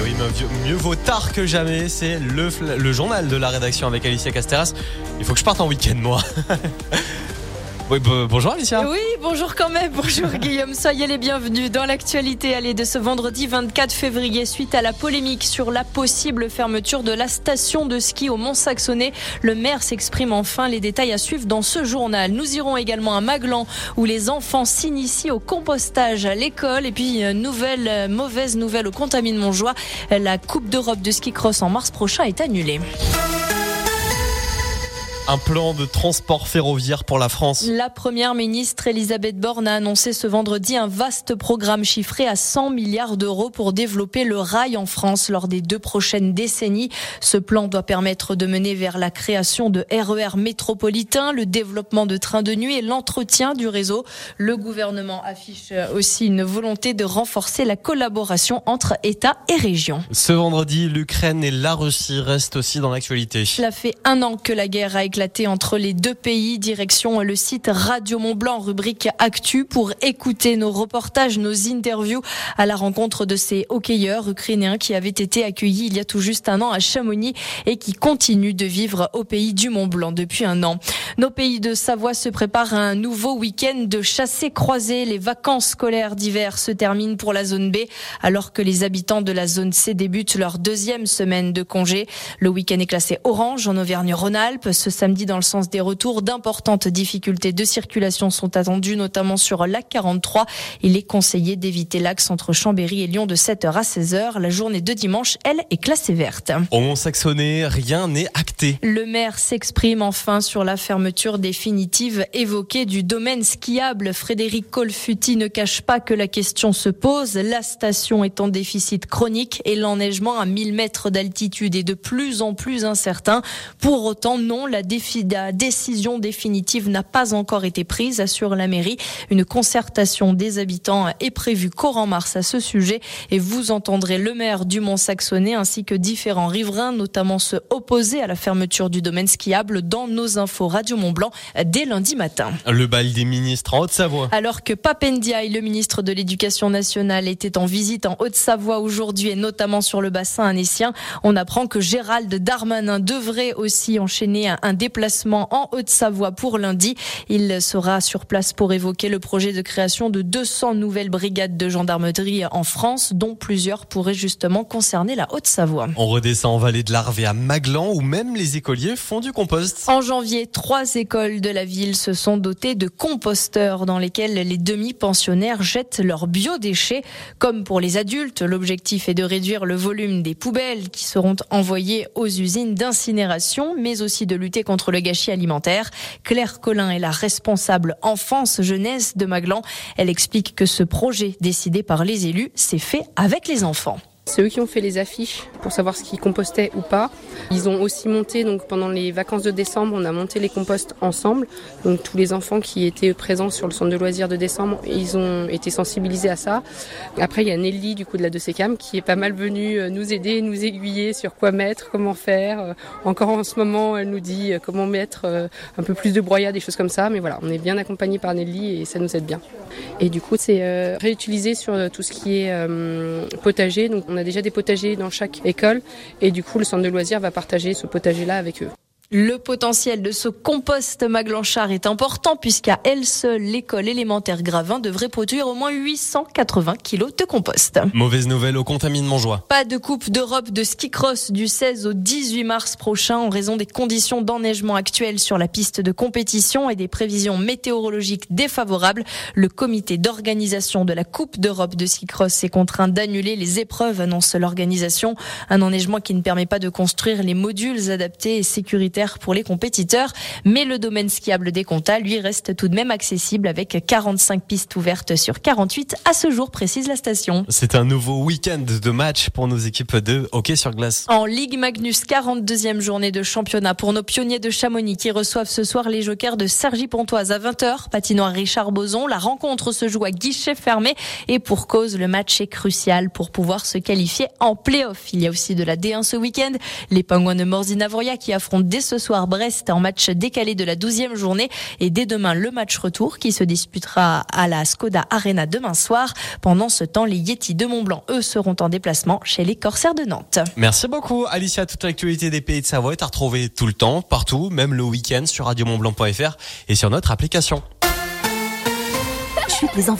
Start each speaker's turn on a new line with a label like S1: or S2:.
S1: Et oui, mieux, vaut tard que jamais. C'est le, le journal de la rédaction avec Alicia Casteras. Il faut que je parte en week-end, moi. Oui, bonjour Alicia.
S2: Oui, bonjour quand même. Bonjour Guillaume. Soyez les bienvenus dans l'actualité allez de ce vendredi 24 février suite à la polémique sur la possible fermeture de la station de ski au Mont-Saxonnet. Le maire s'exprime enfin. Les détails à suivre dans ce journal. Nous irons également à Maglan où les enfants s'initient au compostage à l'école. Et puis, nouvelle, mauvaise nouvelle au Contamine Montjoie. La Coupe d'Europe de ski cross en mars prochain est annulée.
S1: Un plan de transport ferroviaire pour la France.
S2: La première ministre Elisabeth Borne a annoncé ce vendredi un vaste programme chiffré à 100 milliards d'euros pour développer le rail en France lors des deux prochaines décennies. Ce plan doit permettre de mener vers la création de RER métropolitains, le développement de trains de nuit et l'entretien du réseau. Le gouvernement affiche aussi une volonté de renforcer la collaboration entre États et régions.
S1: Ce vendredi, l'Ukraine et la Russie restent aussi dans l'actualité.
S2: Cela fait un an que la guerre a éclaté entre les deux pays. Direction le site Radio Mont Blanc, rubrique Actu, pour écouter nos reportages, nos interviews à la rencontre de ces hockeyeurs ukrainiens qui avaient été accueillis il y a tout juste un an à Chamonix et qui continuent de vivre au pays du Mont Blanc depuis un an. Nos pays de Savoie se préparent à un nouveau week-end de chassés croisés. Les vacances scolaires d'hiver se terminent pour la zone B, alors que les habitants de la zone C débutent leur deuxième semaine de congé. Le week-end est classé orange en Auvergne-Rhône-Alpes. Ce samedi, dans le sens des retours. D'importantes difficultés de circulation sont attendues, notamment sur la 43. Il est conseillé d'éviter l'axe entre Chambéry et Lyon de 7h à 16h. La journée de dimanche, elle, est classée verte.
S1: Au Mont-Saxonnet, rien n'est acté.
S2: Le maire s'exprime enfin sur la fermeture définitive évoquée du domaine skiable. Frédéric Colfuti ne cache pas que la question se pose. La station est en déficit chronique et l'enneigement à 1000 mètres d'altitude est de plus en plus incertain. Pour autant, non, la la décision définitive n'a pas encore été prise, assure la mairie. Une concertation des habitants est prévue courant mars à ce sujet et vous entendrez le maire du Mont-Saxonnet ainsi que différents riverains, notamment se opposer à la fermeture du domaine skiable dans nos infos Radio Mont-Blanc dès lundi matin.
S1: Le bal des ministres en Haute-Savoie.
S2: Alors que Papendiaï, le ministre de l'Éducation nationale, était en visite en Haute-Savoie aujourd'hui et notamment sur le bassin annécien, on apprend que Gérald Darmanin devrait aussi enchaîner un déplacement placement en Haute-Savoie pour lundi. Il sera sur place pour évoquer le projet de création de 200 nouvelles brigades de gendarmerie en France, dont plusieurs pourraient justement concerner la Haute-Savoie.
S1: On redescend en vallée de l'Arve à Maglan où même les écoliers font du compost.
S2: En janvier, trois écoles de la ville se sont dotées de composteurs dans lesquels les demi-pensionnaires jettent leurs biodéchets. Comme pour les adultes, l'objectif est de réduire le volume des poubelles qui seront envoyées aux usines d'incinération, mais aussi de lutter contre le gâchis alimentaire. Claire Collin est la responsable enfance-jeunesse de Maglan. Elle explique que ce projet décidé par les élus s'est fait avec les enfants.
S3: C'est eux qui ont fait les affiches pour savoir ce qu'ils compostaient ou pas. Ils ont aussi monté, donc pendant les vacances de décembre, on a monté les composts ensemble. Donc tous les enfants qui étaient présents sur le centre de loisirs de décembre, ils ont été sensibilisés à ça. Après, il y a Nelly du coup de la 2CCAM qui est pas mal venue euh, nous aider, nous aiguiller sur quoi mettre, comment faire. Euh, encore en ce moment, elle nous dit euh, comment mettre un peu plus de broyat, des choses comme ça. Mais voilà, on est bien accompagné par Nelly et ça nous aide bien. Et du coup, c'est réutilisé sur tout ce qui est potager. Donc on a déjà des potagers dans chaque école et du coup le centre de loisirs va partager ce potager-là avec eux.
S2: Le potentiel de ce compost Maglanchard est important puisqu'à elle seule, l'école élémentaire Gravin devrait produire au moins 880 kilos de compost.
S1: Mauvaise nouvelle au contaminement joie.
S2: Pas de Coupe d'Europe de ski cross du 16 au 18 mars prochain en raison des conditions d'enneigement actuelles sur la piste de compétition et des prévisions météorologiques défavorables. Le comité d'organisation de la Coupe d'Europe de ski cross est contraint d'annuler les épreuves, annonce l'organisation. Un enneigement qui ne permet pas de construire les modules adaptés et sécuritaires pour les compétiteurs. Mais le domaine skiable des Comtats, lui, reste tout de même accessible avec 45 pistes ouvertes sur 48 à ce jour, précise la station.
S1: C'est un nouveau week-end de match pour nos équipes de hockey sur glace.
S2: En Ligue Magnus, 42e journée de championnat pour nos pionniers de Chamonix qui reçoivent ce soir les jokers de Sergi Pontoise à 20h. Patinoire Richard Boson. La rencontre se joue à guichet fermé et pour cause, le match est crucial pour pouvoir se qualifier en play-off. Il y a aussi de la D1 ce week-end. Les Penguins de Morzine-Avoria qui affrontent dès ce soir Brest en match décalé de la 12e journée et dès demain le match retour qui se disputera à la Skoda Arena demain soir. Pendant ce temps, les Yeti de Montblanc, eux, seront en déplacement chez les Corsaires de Nantes.
S1: Merci beaucoup Alicia. Toute l'actualité des pays de Savoie est à retrouver tout le temps, partout, même le week-end sur radiomontblanc.fr et sur notre application.
S4: Chut, les enfants.